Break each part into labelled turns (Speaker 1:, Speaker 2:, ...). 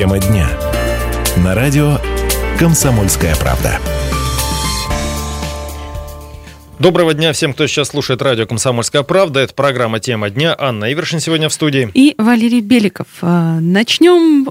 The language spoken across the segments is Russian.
Speaker 1: Тема дня. На радио «Комсомольская правда».
Speaker 2: Доброго дня всем, кто сейчас слушает радио «Комсомольская правда». Это программа «Тема дня». Анна Ивершин сегодня в студии.
Speaker 3: И Валерий Беликов. А, начнем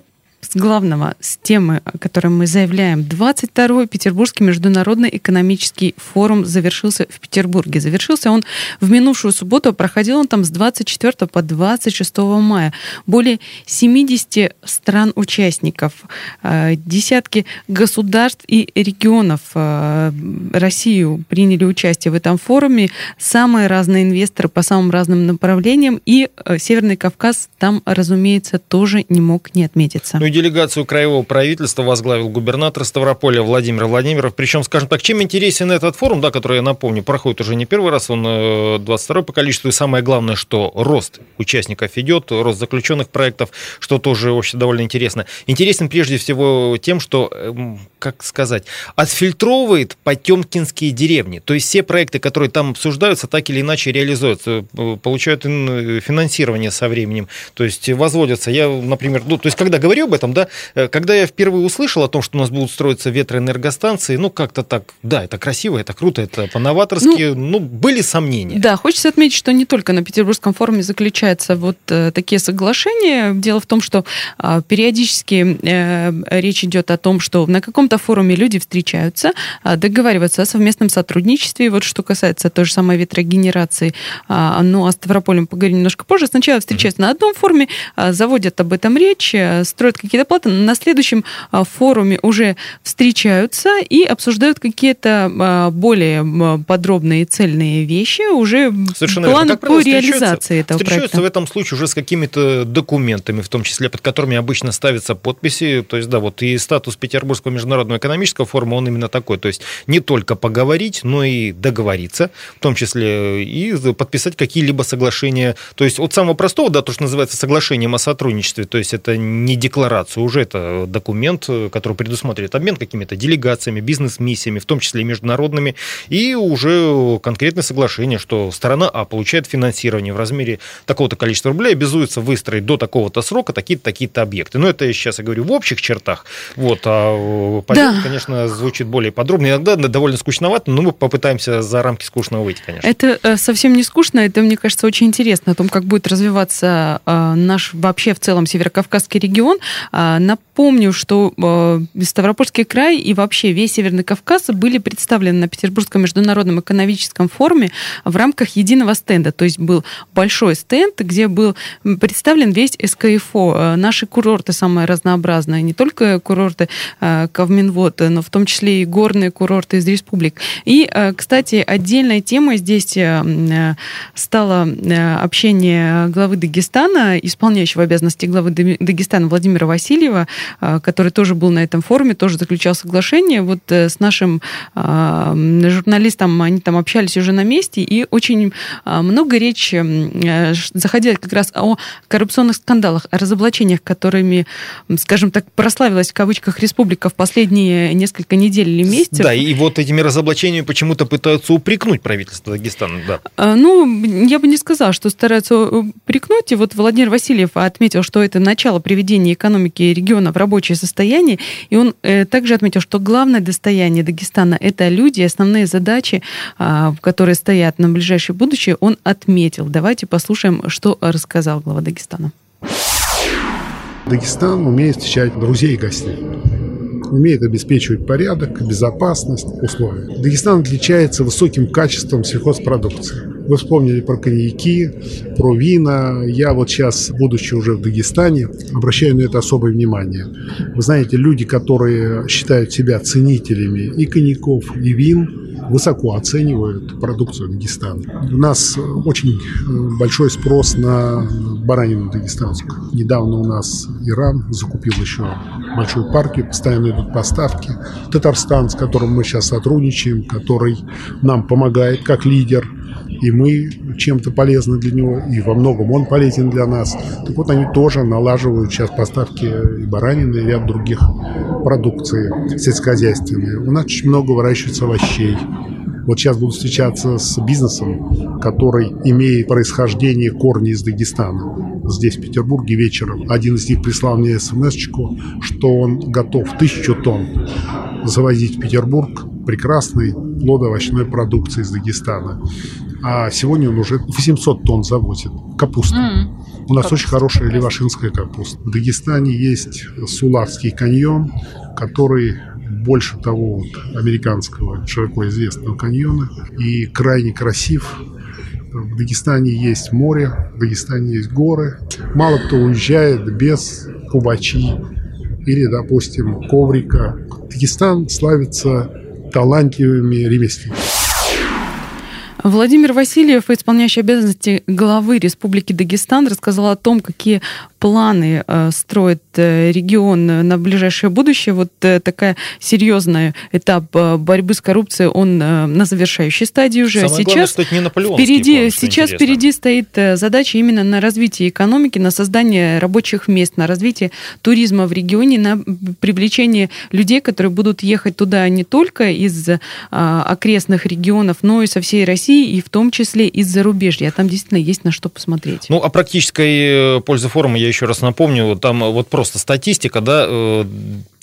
Speaker 3: с главного, с темы, о которой мы заявляем. 22-й Петербургский международный экономический форум завершился в Петербурге. Завершился он в минувшую субботу, проходил он там с 24 по 26 мая. Более 70 стран-участников, э, десятки государств и регионов э, Россию приняли участие в этом форуме. Самые разные инвесторы по самым разным направлениям. И э, Северный Кавказ там, разумеется, тоже не мог не отметиться.
Speaker 2: Ну делегацию краевого правительства возглавил губернатор Ставрополя Владимир Владимиров. Причем, скажем так, чем интересен этот форум, да, который, я напомню, проходит уже не первый раз, он 22 э, по количеству, и самое главное, что рост участников идет, рост заключенных проектов, что тоже вообще довольно интересно. Интересен прежде всего тем, что, эм, как сказать, отфильтровывает потемкинские деревни. То есть все проекты, которые там обсуждаются, так или иначе реализуются, э, получают финансирование со временем, то есть возводятся. Я, например, ну, то есть когда говорю об этом, этом, да, э, когда я впервые услышал о том, что у нас будут строиться ветроэнергостанции, ну, как-то так, да, это красиво, это круто, это по-новаторски, ну, ну, были сомнения.
Speaker 3: Да, хочется отметить, что не только на Петербургском форуме заключаются вот э, такие соглашения. Дело в том, что э, периодически э, речь идет о том, что на каком-то форуме люди встречаются, э, договариваются о совместном сотрудничестве. вот что касается той же самой ветрогенерации, э, ну, о Ставрополе мы поговорим немножко позже. Сначала встречаются на одном форуме, э, заводят об этом речь, э, строят какие-то доплаты на следующем а, форуме уже встречаются и обсуждают какие-то а, более подробные цельные вещи, уже
Speaker 2: Совершенно план по правило, реализации этого встречаются проекта. в этом случае уже с какими-то документами, в том числе под которыми обычно ставятся подписи. То есть, да, вот и статус Петербургского международного экономического форума, он именно такой. То есть не только поговорить, но и договориться, в том числе и подписать какие-либо соглашения. То есть от самого простого, да, то, что называется соглашением о сотрудничестве, то есть это не декларация делегацию. Уже это документ, э, который предусматривает обмен какими-то делегациями, бизнес-миссиями, в том числе и международными, и уже конкретное соглашение, что сторона А получает финансирование в размере такого-то количества рублей, обязуется выстроить до такого-то срока такие-то такие-то объекты. Но это я сейчас я говорю в общих чертах. Вот, а понятно, да. конечно, звучит более подробно. Иногда довольно скучновато, но мы попытаемся за рамки скучного выйти, конечно.
Speaker 3: Это э, совсем не скучно, это, мне кажется, очень интересно о том, как будет развиваться э, наш вообще в целом Северокавказский регион. на напомню, что а, Ставропольский край и вообще весь Северный Кавказ были представлены на Петербургском международном экономическом форуме в рамках единого стенда. То есть был большой стенд, где был представлен весь СКФО. А, наши курорты самые разнообразные, не только курорты Кавминвод, но в том числе и горные курорты из республик. И, кстати, отдельной темой здесь стало общение главы Дагестана, исполняющего обязанности главы Дагестана Владимира Васильева, который тоже был на этом форуме, тоже заключал соглашение. Вот э, с нашим а, журналистом они там общались уже на месте, и очень а, много речи э, заходила как раз о коррупционных скандалах, о разоблачениях, которыми, скажем так, прославилась в кавычках республика в последние несколько недель или месяцев.
Speaker 2: Да, и вот этими разоблачениями почему-то пытаются упрекнуть правительство Дагестана.
Speaker 3: Да. Ну, я бы не сказала, что стараются упрекнуть. И вот Владимир Васильев отметил, что это начало приведения экономики экономики региона в рабочее состояние. И он э, также отметил, что главное достояние Дагестана – это люди, основные задачи, э, которые стоят на ближайшее будущее, он отметил. Давайте послушаем, что рассказал глава Дагестана.
Speaker 4: Дагестан умеет встречать друзей и гостей умеет обеспечивать порядок, безопасность, условия. Дагестан отличается высоким качеством сельхозпродукции. Вы вспомнили про коньяки, про вина. Я вот сейчас, будучи уже в Дагестане, обращаю на это особое внимание. Вы знаете, люди, которые считают себя ценителями и коньяков, и вин, высоко оценивают продукцию Дагестана. У нас очень э, большой спрос на баранину дагестанскую. Недавно у нас Иран закупил еще большую партию, постоянно идут поставки. Татарстан, с которым мы сейчас сотрудничаем, который нам помогает как лидер – и мы чем-то полезны для него, и во многом он полезен для нас. Так вот, они тоже налаживают сейчас поставки и баранины, и ряд других продукций сельскохозяйственной. У нас очень много выращивается овощей, Вот сейчас буду встречаться с бизнесом, который имеет происхождение корни из Дагестана. Здесь, в Петербурге, вечером. Один из них прислал мне смс что он готов тысячу тонн завозить в Петербург прекрасной плодоовощной продукции из Дагестана. А сегодня он уже 800 тонн завозит капусты. Mm. У нас очень хорошая левашинская капуста. В Дагестане есть Сулавский каньон, который больше того вот, американского широко известного каньона и крайне красив. В Дагестане есть море, в Дагестане есть горы. Мало кто уезжает без кубачи или, допустим, коврика. Дагестан славится талантливыми ремесленниками.
Speaker 3: Владимир Васильев, исполняющий обязанности главы Республики Дагестан, рассказал о том, какие планы э, строит э, регион на ближайшее будущее. Вот э, такая серьезная этап борьбы с коррупцией, он на завершающей стадии уже.
Speaker 2: Самое сейчас главное, не
Speaker 3: впереди, план, сейчас впереди стоит задача именно на развитие экономики, на создание рабочих мест, на развитие туризма в регионе, на привлечение людей, которые будут ехать туда не только из окрестных регионов, но и со всей России, и в том числе из зарубежья. Там действительно есть на что посмотреть.
Speaker 2: Ну, о практической пользе форума я еще раз напомню, там вот просто статистика, да, э,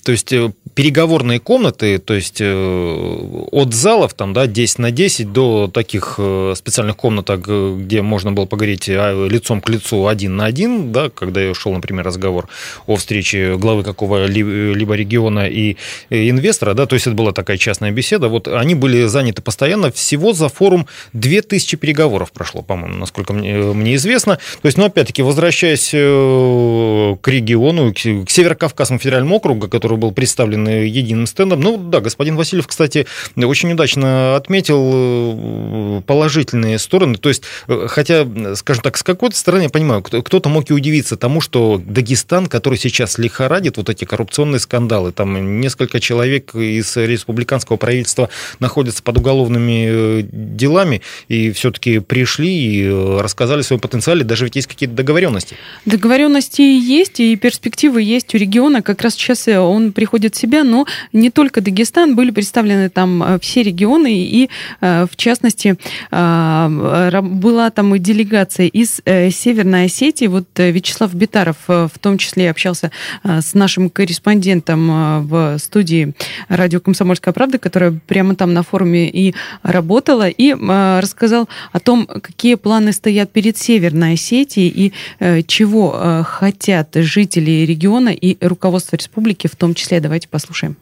Speaker 2: то есть э, переговорные комнаты, то есть э, от залов там, да, 10 на 10 до таких э, специальных комнаток, где можно было поговорить а, лицом к лицу один на один, да, когда я шел, например, разговор о встрече главы какого-либо региона и инвестора, да, то есть это была такая частная беседа, вот они были заняты постоянно, всего за форум 2000 переговоров прошло, по-моему, насколько мне известно. То есть, ну, опять-таки, возвращаясь к региону, к Северо-Кавказскому федеральному округу, который был представлен единым стендом. Ну да, господин Васильев, кстати, очень удачно отметил э, положительные стороны. То есть, э, хотя, скажем так, с какой-то стороны я понимаю, кто-то мог и удивиться тому, что Дагестан, который сейчас лихорадит вот эти коррупционные скандалы, там несколько человек из республиканского правительства находятся под уголовными э, делами, и все-таки пришли и рассказали о своем потенциале, даже ведь есть какие-то договоренности.
Speaker 3: Договоренности есть, и перспективы есть у региона. Как раз сейчас он приходит в себя, но не только Дагестан, были представлены там э, все регионы, и э, в частности э, была там и делегация из Северной Осетии. Вот Вячеслав Битаров в том числе общался с нашим корреспондентом в студии радио «Комсомольская правда», которая прямо там на форуме и работала, и рассказал о том, какие планы стоят перед Северной Осетией и чего хотят жители региона и руководство республики в том числе. Давайте послушаем.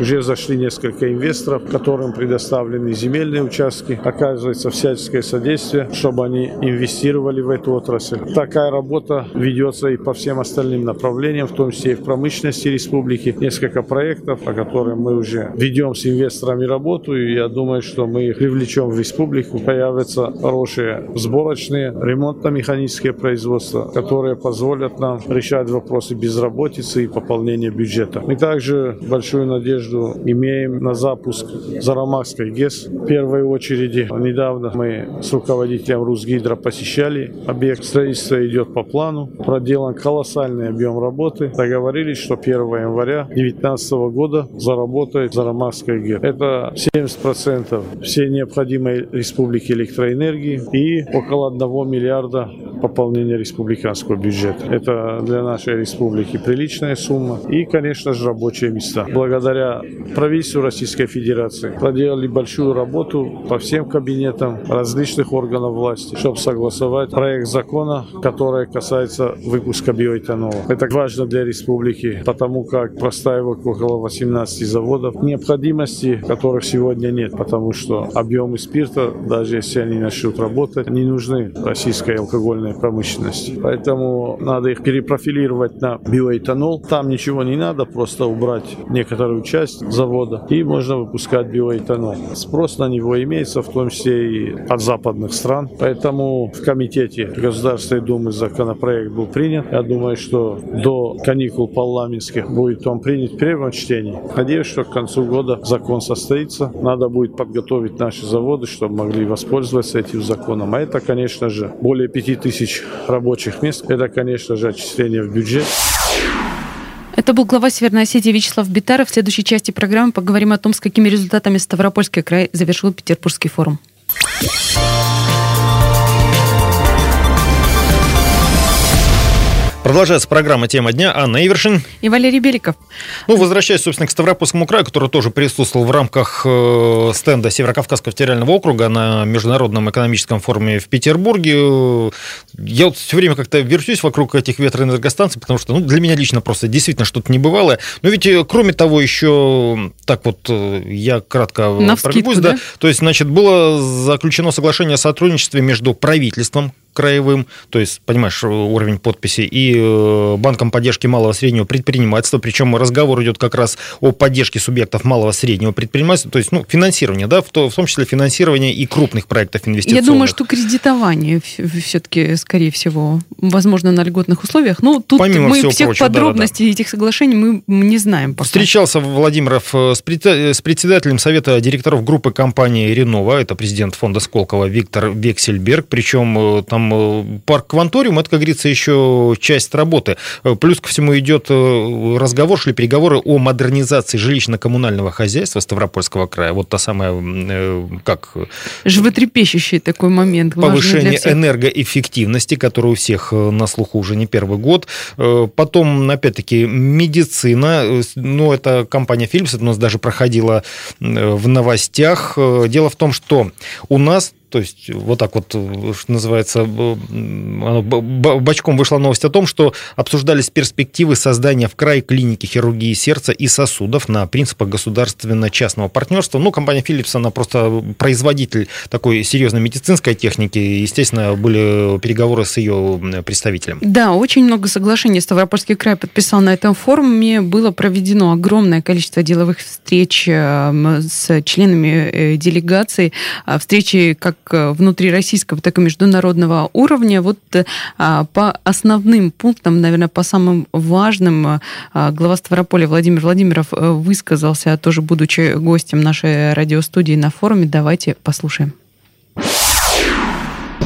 Speaker 5: Уже зашли несколько инвесторов, которым предоставлены земельные участки. Оказывается всяческое содействие, чтобы они инвестировали в эту отрасль. Такая работа ведется и по всем остальным направлениям, в том числе и в промышленности республики. Несколько проектов, по которым мы уже ведем с инвесторами работу, и я думаю, что мы их привлечем в республику. Появятся хорошие сборочные, ремонтно-механические производства, которые позволят нам решать вопросы безработицы и пополнения бюджета. Мы также большую надежду надежду имеем на запуск Зарамакской ГЭС. В первой очереди недавно мы с руководителем Русгидро посещали объект. Строительство идет по плану. Проделан колоссальный объем работы. Договорились, что 1 января 2019 года заработает Зарамакская ГЭС. Это 70% всей необходимой республики электроэнергии и около 1 миллиарда пополнения республиканского бюджета. Это для нашей республики приличная сумма и, конечно же, рабочие места. Благодаря правительству Российской Федерации. Проделали большую работу по всем кабинетам различных органов власти, чтобы согласовать проект закона, который касается выпуска биоэтанола. Это важно для республики, потому как простаивают около 18 заводов, необходимости которых сегодня нет, потому что объемы спирта, даже если они начнут работать, не нужны российской алкогольной промышленности. Поэтому надо их перепрофилировать на биоэтанол. Там ничего не надо, просто убрать некоторую часть часть завода, и можно выпускать биоэтанол. Спрос на него имеется, в том числе и от западных стран. Поэтому в комитете Государственной Думы законопроект был принят. Я думаю, что до каникул парламентских будет он принят в первом чтении. Надеюсь, что к концу года закон состоится. Надо будет подготовить наши заводы, чтобы могли воспользоваться этим законом. А это, конечно же, более 5000 рабочих мест. Это, конечно же, отчисление в бюджет.
Speaker 3: Это был глава Северной Осетии Вячеслав Битаров. В следующей части программы поговорим о том, с какими результатами Ставропольский край завершил Петербургский форум.
Speaker 2: Продолжается программа «Тема дня». Анна Ивершин.
Speaker 3: И Валерий Беликов.
Speaker 2: Ну, возвращаясь, собственно, к Ставропольскому краю, который тоже присутствовал в рамках э, стенда Северокавказского федерального округа на Международном экономическом форуме в Петербурге. Я вот все время как-то вертюсь вокруг этих ветроэнергостанций, потому что ну, для меня лично просто действительно что-то небывалое. Но ведь, э, кроме того, еще так вот э, я кратко
Speaker 3: на пробегусь,
Speaker 2: да? да? То есть, значит, было заключено соглашение о сотрудничестве между правительством краевым, то есть, понимаешь, уровень подписи, и э, банком поддержки малого и среднего предпринимательства, причем разговор идет как раз о поддержке субъектов малого и среднего предпринимательства, то есть, ну, финансирование, да, в, то, в том числе финансирование и крупных проектов инвестиционных.
Speaker 3: Я думаю, что кредитование все-таки, скорее всего, возможно, на льготных условиях, но тут Помимо мы всех прочего, подробностей да, да. этих соглашений мы не знаем пока.
Speaker 2: Встречался Владимиров э, с председателем Совета директоров группы компании «Ренова», это президент фонда Сколково Виктор Вексельберг, причем э, там там э, парк Кванториум, это, как говорится, еще часть работы. Э, плюс ко всему идет э, разговор, шли переговоры о модернизации жилищно-коммунального хозяйства Ставропольского края. Вот та самая, как...
Speaker 3: Животрепещущий такой момент.
Speaker 2: Повышение энергоэффективности, которое у всех на слуху уже не первый год. Потом, опять-таки, медицина. Ну, это компания Philips, это у нас даже проходила в новостях. Дело в том, что у нас то есть вот так вот, что называется, бочком вышла новость о том, что обсуждались перспективы создания в крае клиники хирургии сердца и сосудов на принципах государственно-частного партнерства. Ну, компания Philips, она просто производитель такой серьезной медицинской техники. Естественно, были переговоры с ее представителем.
Speaker 3: Да, очень много соглашений Ставропольский край подписал на этом форуме. Было проведено огромное количество деловых встреч э, с членами э, делегации. А встречи как внутри российского, так и международного уровня. Вот а, по основным пунктам, наверное, по самым важным, а, глава Ставрополя Владимир Владимиров э, высказался, тоже будучи гостем нашей радиостудии на форуме. Давайте послушаем.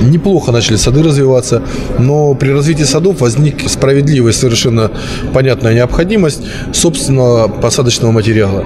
Speaker 6: Неплохо начали сады развиваться, но при развитии садов возник справедливая, совершенно понятная необходимость собственного посадочного материала.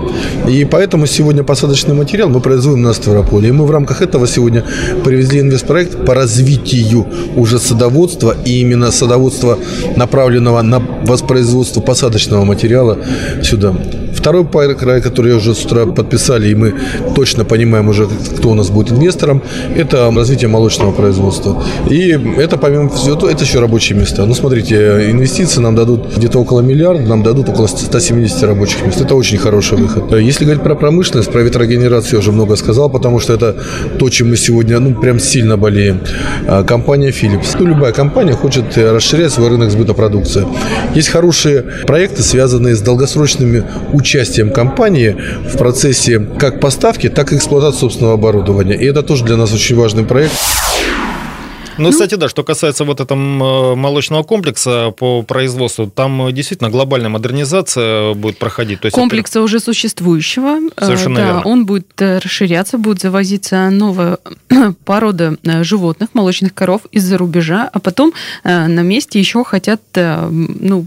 Speaker 6: И поэтому сегодня посадочный материал мы производим на Ставрополе. И мы в рамках этого сегодня привезли инвестпроект по развитию уже садоводства и именно садоводства, направленного на воспроизводство посадочного материала сюда. Второй край, который уже с утра подписали, и мы точно понимаем уже, кто у нас будет инвестором, это развитие молочного производства. И это, помимо всего, это еще рабочие места. Ну, смотрите, инвестиции нам дадут где-то около миллиарда, нам дадут около 170 рабочих мест. Это очень хороший выход. Если говорить про промышленность, про ветрогенерацию я уже много сказал, потому что это то, чем мы сегодня, ну, прям сильно болеем. А, компания Philips. Ну, любая компания хочет расширять свой рынок сбыта продукции. Есть хорошие проекты, связанные с долгосрочными участиями участием компании в процессе как поставки, так и эксплуатации собственного оборудования. И это тоже для нас очень важный проект.
Speaker 2: Ну, ну, кстати, да, что касается вот этого молочного комплекса по производству, там э, действительно глобальная модернизация будет проходить.
Speaker 3: То есть Комплекса это... уже существующего.
Speaker 2: Э, Совершенно
Speaker 3: да,
Speaker 2: верно.
Speaker 3: Он будет э, расширяться, будет завозиться новая порода животных, молочных коров из-за рубежа, а потом на месте еще хотят ну,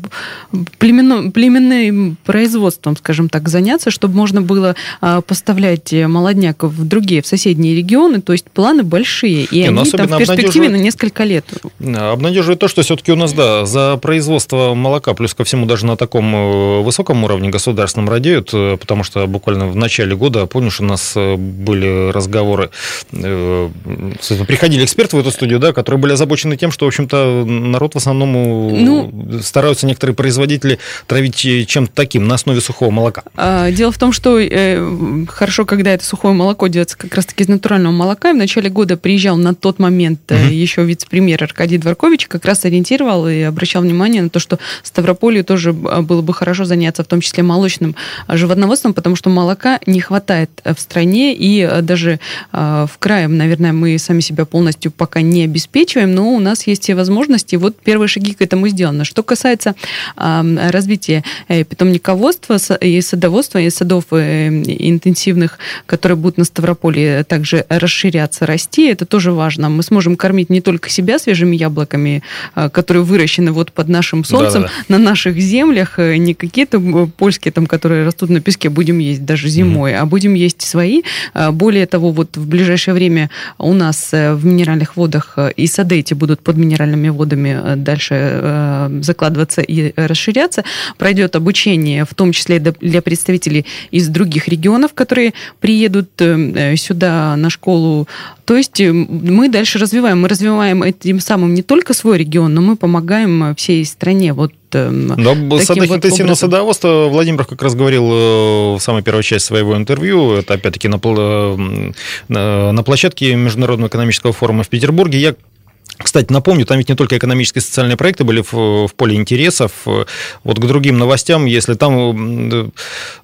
Speaker 3: племенно, племенным производством, скажем так, заняться, чтобы можно было поставлять молодняк в другие, в соседние регионы. То есть планы большие, и Не, ну, они там в перспективе на несколько лет.
Speaker 2: Обнадеживает то, что все-таки у нас, да, за производство молока, плюс ко всему даже на таком э, высоком уровне государственном радеют, э, потому что буквально в начале года, помнишь, у нас э, были разговоры, приходили эксперты в эту студию, да, которые были озабочены тем, что, в общем-то, народ в основном ну, стараются некоторые производители травить чем-то таким на основе сухого молока.
Speaker 3: А, дело в том, что хорошо, когда это сухое молоко делается как раз-таки из натурального молока, и в начале года приезжал на тот момент угу еще вице-премьер Аркадий Дворкович как раз ориентировал и обращал внимание на то, что Ставрополью тоже а, было бы хорошо заняться, в том числе молочным а, животноводством, потому что молока не хватает в стране, и даже в крае, наверное, мы сами себя полностью пока не обеспечиваем, но у нас есть все возможности, вот первые шаги к этому сделаны. Что касается развития э, питомниководства и садоводства, и садов э, интенсивных, которые будут на Ставрополе также расширяться, расти, это тоже важно. Мы сможем кормить не только себя свежими яблоками, а, которые выращены вот под нашим солнцем, Да-да-да. на наших землях, э, не какие-то э, польские там, которые растут на песке, будем есть даже зимой, mm-hmm. а будем есть свои. Более того, вот в ближайшее время у нас э, в минеральных водах и сады эти будут под минеральными водами дальше закладываться и расширяться. Пройдет обучение, в том числе для представителей из других регионов, которые приедут сюда на школу то есть э, мы дальше развиваем. Мы развиваем этим самым не только свой регион, но мы помогаем э, всей стране. Вот
Speaker 2: эм, но сады вот интенсивного садоводства Владимир как раз говорил э, в самой первой части своего интервью, это опять-таки на, на площадке Международного экономического форума в Петербурге. Я кстати, напомню, там ведь не только экономические и социальные проекты были в, в поле интересов. Вот к другим новостям, если там,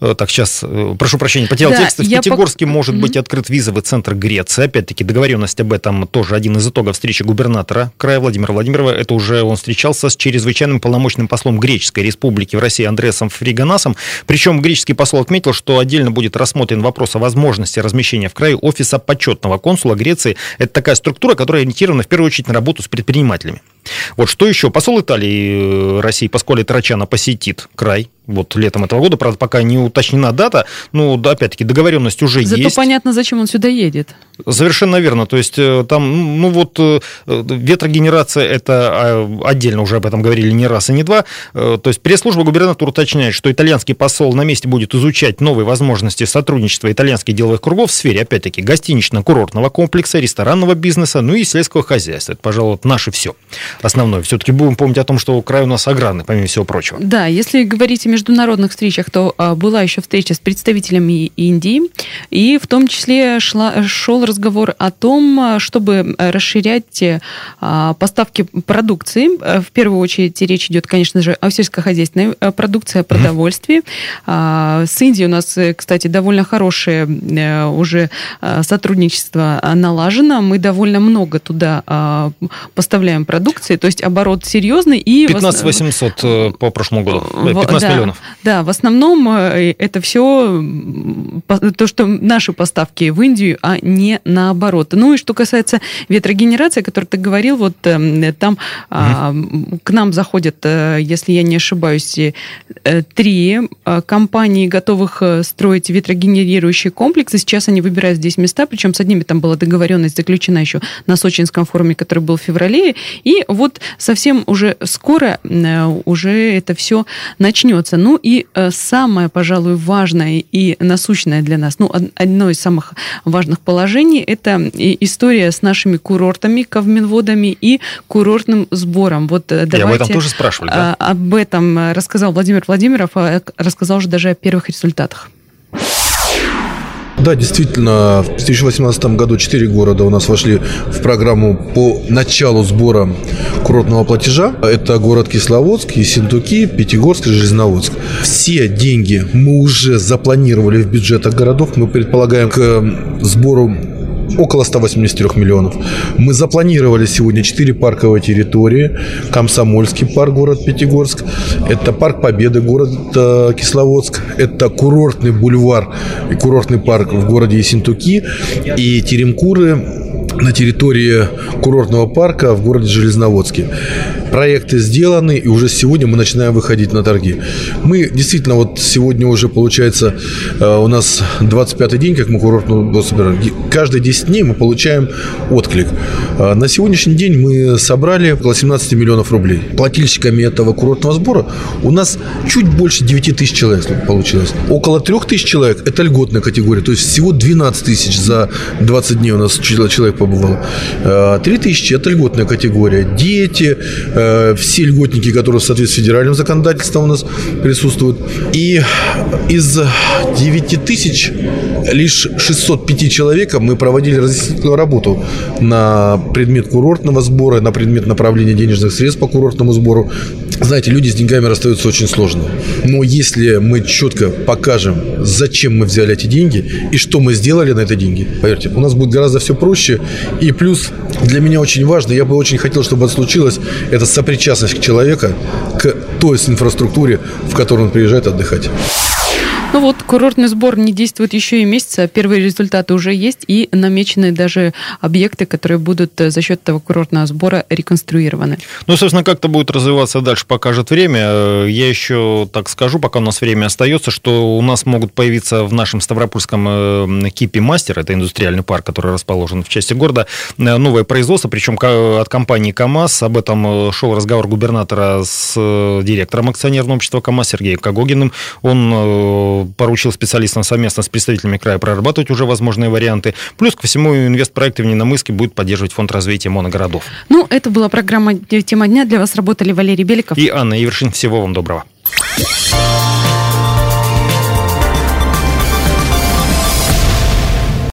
Speaker 2: э, так, сейчас, э, прошу прощения, потерял да, текст, в Пятигорске пок... может быть открыт визовый центр Греции. Опять-таки, договоренность об этом тоже один из итогов встречи губернатора края Владимира Владимирова. Это уже он встречался с чрезвычайным полномочным послом Греческой Республики в России Андреасом Фриганасом. Причем греческий посол отметил, что отдельно будет рассмотрен вопрос о возможности размещения в крае офиса почетного консула Греции. Это такая структура, которая ориентирована в первую очередь на работу с предпринимателями. Вот что еще? Посол Италии э, России Паскуале Трачана посетит край вот летом этого года, правда, пока не уточнена дата, ну, опять-таки, договоренность уже
Speaker 3: Зато
Speaker 2: есть.
Speaker 3: Зато понятно, зачем он сюда едет.
Speaker 2: Совершенно верно, то есть э, там, ну вот, э, ветрогенерация, это а, отдельно уже об этом говорили не раз и не два, то есть пресс-служба губернатора уточняет, что итальянский посол на месте будет изучать новые возможности сотрудничества итальянских деловых кругов в сфере, опять-таки, гостинично-курортного комплекса, ресторанного бизнеса, ну и сельского хозяйства. Это, пожалуй, наше все основное. Все-таки будем помнить о том, что край у нас аграрный, помимо всего прочего.
Speaker 3: Да, если говорить о международных встречах, то а, была еще встреча с представителями Индии, и в том числе шла, шел разговор о том, а, чтобы расширять а, поставки продукции. В первую очередь речь идет, конечно же, о сельскохозяйственной продукции, о продовольствии. Mm-hmm. С Индией у нас, кстати, довольно хорошее э, уже сотрудничество налажено. Мы довольно много туда поставляем продукции продукции, то есть оборот серьезный. И
Speaker 2: 15 800 э, по прошлому году, 15 э,
Speaker 3: да,
Speaker 2: миллионов.
Speaker 3: Да, в основном э, это все то, что наши поставки в Индию, а не наоборот. Ну и что касается ветрогенерации, о которой ты говорил, вот там угу. к нам заходят, если я не ошибаюсь, три компании, готовых строить ветрогенерирующие комплексы. Сейчас они выбирают здесь места, причем с одними там была договоренность заключена еще на Сочинском форуме, который был в феврале, и вот совсем уже скоро э, уже это все начнется. Ну и э, самое, пожалуй, важное и насущное для нас, ну, одно из самых важных положений, это история с нашими курортами, ковминводами и курортным сбором. Вот давайте
Speaker 2: Я об этом тоже спрашивали, да?
Speaker 3: Об этом рассказал Владимир Владимиров, а рассказал уже даже о первых результатах.
Speaker 6: Да, действительно, в 2018 году 4 города у нас вошли в программу по началу сбора курортного платежа. Это город Кисловодск, Ессентуки, Пятигорск и Железноводск. Все деньги мы уже запланировали в бюджетах городов. Мы предполагаем к сбору около 183 миллионов. Мы запланировали сегодня 4 парковые территории. Комсомольский парк, город Пятигорск. Это парк Победы, город э, Кисловодск. Это курортный бульвар и курортный парк в городе Ессентуки. И Теремкуры на территории курортного парка в городе Железноводске. Проекты сделаны, и уже сегодня мы начинаем выходить на торги. Мы действительно, вот сегодня уже получается, э, у нас 25-й день, как мы курортную собираем. Каждые 10 дней мы получаем отклик. Э, на сегодняшний день мы собрали около 17 миллионов рублей. Плательщиками этого курортного сбора у нас чуть больше 9 тысяч человек получилось. Около 3 тысяч человек – это льготная категория, то есть всего 12 тысяч за 20 дней у нас человек. 3 э, тысячи – это льготная категория. Дети, э, все льготники, которые в соответствии с федеральным законодательством у нас присутствуют. И из 9 тысяч лишь 605 человека мы проводили разъяснительную работу на предмет курортного сбора, на предмет направления денежных средств по курортному сбору. Знаете, люди с деньгами расстаются очень сложно. Но если мы четко покажем, зачем мы взяли эти деньги и что мы сделали на эти деньги, поверьте, у нас будет гораздо все проще. И плюс для меня очень важно, я бы очень хотел, чтобы это случилось, это сопричастность человека к той инфраструктуре, в которую он приезжает отдыхать.
Speaker 3: Ну вот, курортный сбор не действует еще и месяца, первые результаты уже есть, и намечены даже объекты, которые будут э, за счет этого курортного сбора реконструированы.
Speaker 2: Ну, собственно, как это будет развиваться дальше, покажет время. Э, я еще так скажу, пока у нас время остается, что у нас могут появиться в нашем Ставропольском э, Кипе Мастер, это индустриальный парк, который расположен в части города, новое производство, причем от компании КАМАЗ. Об этом шел разговор губернатора с директором акционерного общества КАМАЗ Сергеем Когогиным. Он поручил специалистам совместно с представителями края прорабатывать уже возможные варианты. Плюс ко всему инвестпроекты в Ненамыске будет поддерживать фонд развития моногородов.
Speaker 3: Ну, это была программа «Тема дня». Для вас работали Валерий Беликов
Speaker 2: и Анна Ивершин. Всего вам доброго.